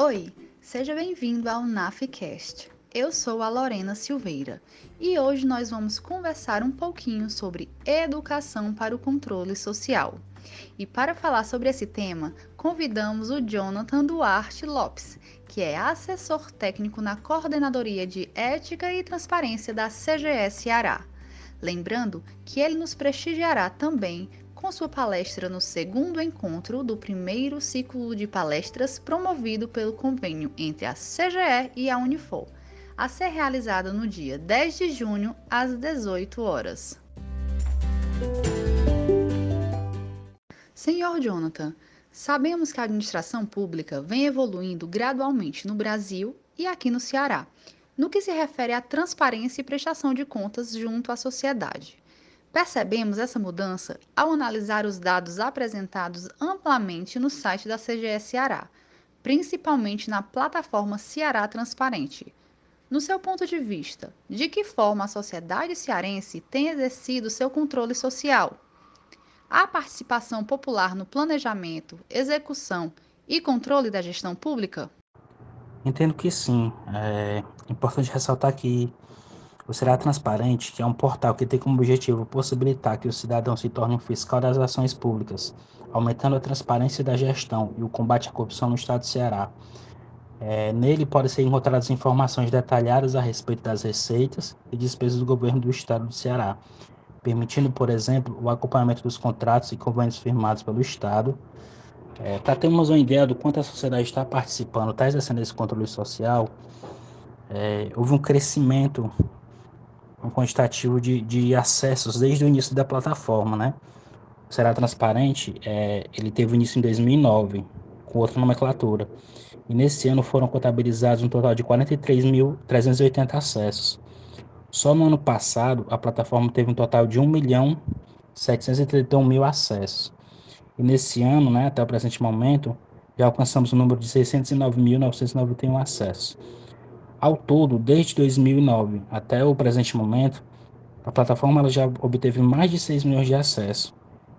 Oi, seja bem-vindo ao NAFCast. Eu sou a Lorena Silveira e hoje nós vamos conversar um pouquinho sobre educação para o controle social. E para falar sobre esse tema, convidamos o Jonathan Duarte Lopes, que é assessor técnico na Coordenadoria de Ética e Transparência da CGS Ceará. Lembrando que ele nos prestigiará também com sua palestra no segundo encontro do primeiro ciclo de palestras promovido pelo convênio entre a CGE e a Unifor, a ser realizado no dia 10 de junho às 18 horas. Senhor Jonathan, sabemos que a administração pública vem evoluindo gradualmente no Brasil e aqui no Ceará, no que se refere à transparência e prestação de contas junto à sociedade. Percebemos essa mudança ao analisar os dados apresentados amplamente no site da CGS Ceará, principalmente na plataforma Ceará Transparente. No seu ponto de vista, de que forma a sociedade cearense tem exercido seu controle social? A participação popular no planejamento, execução e controle da gestão pública? Entendo que sim. É importante ressaltar que o Será Transparente, que é um portal que tem como objetivo possibilitar que o cidadão se torne um fiscal das ações públicas, aumentando a transparência da gestão e o combate à corrupção no estado do Ceará. É, nele podem ser encontradas informações detalhadas a respeito das receitas e despesas do governo do estado do Ceará, permitindo, por exemplo, o acompanhamento dos contratos e convênios firmados pelo estado. É, Para termos uma ideia do quanto a sociedade está participando, está exercendo esse controle social, é, houve um crescimento um quantitativo de, de acessos desde o início da plataforma, né? Será transparente, é, ele teve início em 2009, com outra nomenclatura. E nesse ano foram contabilizados um total de 43.380 acessos. Só no ano passado, a plataforma teve um total de 1 milhão 731 mil acessos. E nesse ano, né, até o presente momento, já alcançamos o número de 609.991 acessos. Ao todo, desde 2009 até o presente momento, a plataforma já obteve mais de 6 milhões de acessos.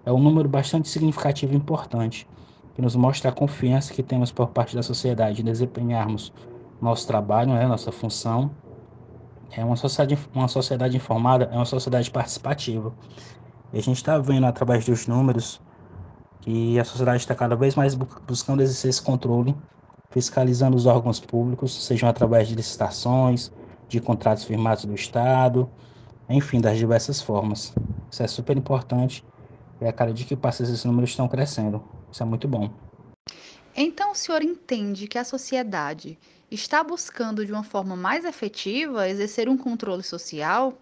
É um número bastante significativo e importante, que nos mostra a confiança que temos por parte da sociedade em desempenharmos nosso trabalho, né, nossa função. É uma sociedade, uma sociedade informada, é uma sociedade participativa. E a gente está vendo através dos números que a sociedade está cada vez mais buscando exercer esse controle fiscalizando os órgãos públicos, sejam através de licitações, de contratos firmados do Estado, enfim, das diversas formas. Isso é super importante e a cada dia que passa esses números estão crescendo. Isso é muito bom. Então o senhor entende que a sociedade está buscando de uma forma mais efetiva exercer um controle social?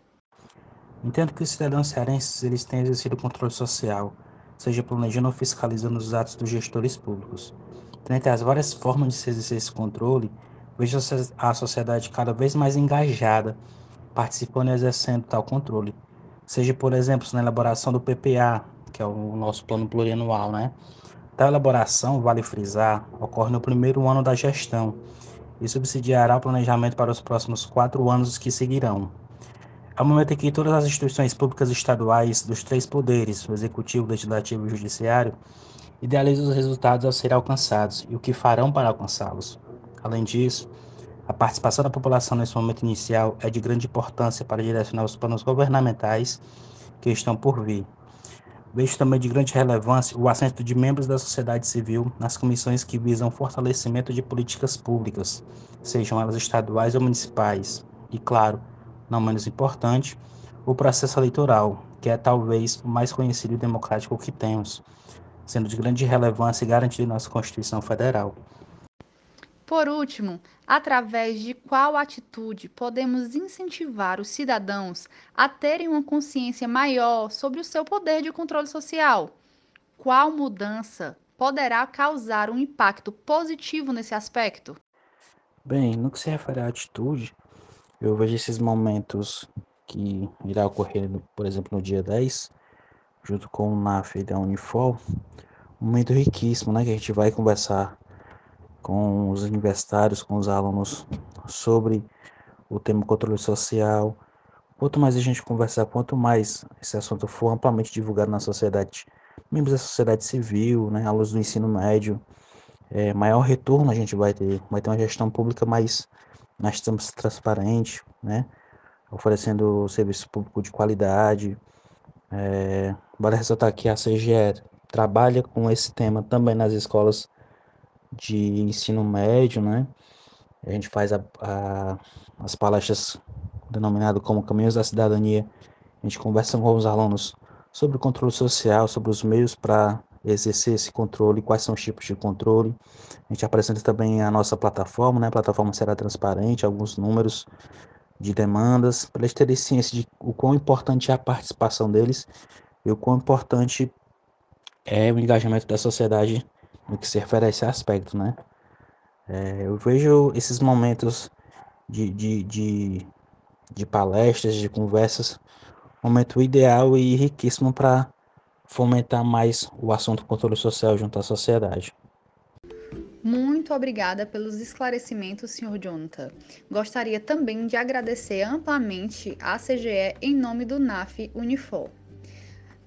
Entendo que os cidadãos cearenses eles têm exercido controle social, seja planejando ou fiscalizando os atos dos gestores públicos. Dentre as várias formas de se exercer esse controle, vejo a sociedade cada vez mais engajada, participando e exercendo tal controle. Seja, por exemplo, na elaboração do PPA, que é o nosso plano plurianual, né? Tal elaboração, vale frisar, ocorre no primeiro ano da gestão e subsidiará o planejamento para os próximos quatro anos que seguirão. O momento em que todas as instituições públicas estaduais dos três poderes, o Executivo, Legislativo e o Judiciário, idealiza os resultados a serem alcançados e o que farão para alcançá-los. Além disso, a participação da população nesse momento inicial é de grande importância para direcionar os planos governamentais que estão por vir. Vejo também de grande relevância o assento de membros da sociedade civil nas comissões que visam fortalecimento de políticas públicas, sejam elas estaduais ou municipais. E, claro, não menos importante, o processo eleitoral, que é talvez o mais conhecido e democrático que temos, sendo de grande relevância e garantido em nossa Constituição Federal. Por último, através de qual atitude podemos incentivar os cidadãos a terem uma consciência maior sobre o seu poder de controle social? Qual mudança poderá causar um impacto positivo nesse aspecto? Bem, no que se refere à atitude, eu vejo esses momentos que irá ocorrer, por exemplo, no dia 10, junto com o NAF da Unifol, um momento riquíssimo, né, que a gente vai conversar com os universitários, com os alunos sobre o tema controle social. Quanto mais a gente conversar, quanto mais esse assunto for amplamente divulgado na sociedade, membros da sociedade civil, né, alunos do ensino médio, é, maior retorno a gente vai ter, vai ter uma gestão pública mais, mais transparente, né? oferecendo serviço público de qualidade. É, vale ressaltar que a CGE trabalha com esse tema também nas escolas de ensino médio, né? A gente faz a, a, as palestras denominado como Caminhos da Cidadania. A gente conversa com os alunos sobre o controle social, sobre os meios para exercer esse controle, quais são os tipos de controle. A gente apresenta também a nossa plataforma, né? A plataforma será transparente, alguns números de demandas, para eles terem ciência de o quão importante é a participação deles e o quão importante é o engajamento da sociedade no que se refere a esse aspecto, né? É, eu vejo esses momentos de, de, de, de palestras, de conversas, momento ideal e riquíssimo para fomentar mais o assunto controle social junto à sociedade. Muito obrigada pelos esclarecimentos, Sr. Jonathan. Gostaria também de agradecer amplamente à CGE em nome do NAF Unifor.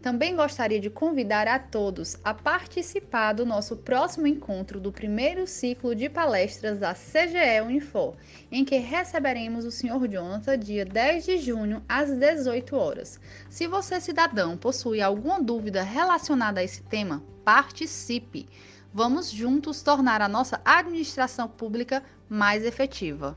Também gostaria de convidar a todos a participar do nosso próximo encontro do primeiro ciclo de palestras da CGE Unifor, em que receberemos o Sr. Jonathan dia 10 de junho às 18 horas. Se você, cidadão, possui alguma dúvida relacionada a esse tema, participe! Vamos juntos tornar a nossa administração pública mais efetiva.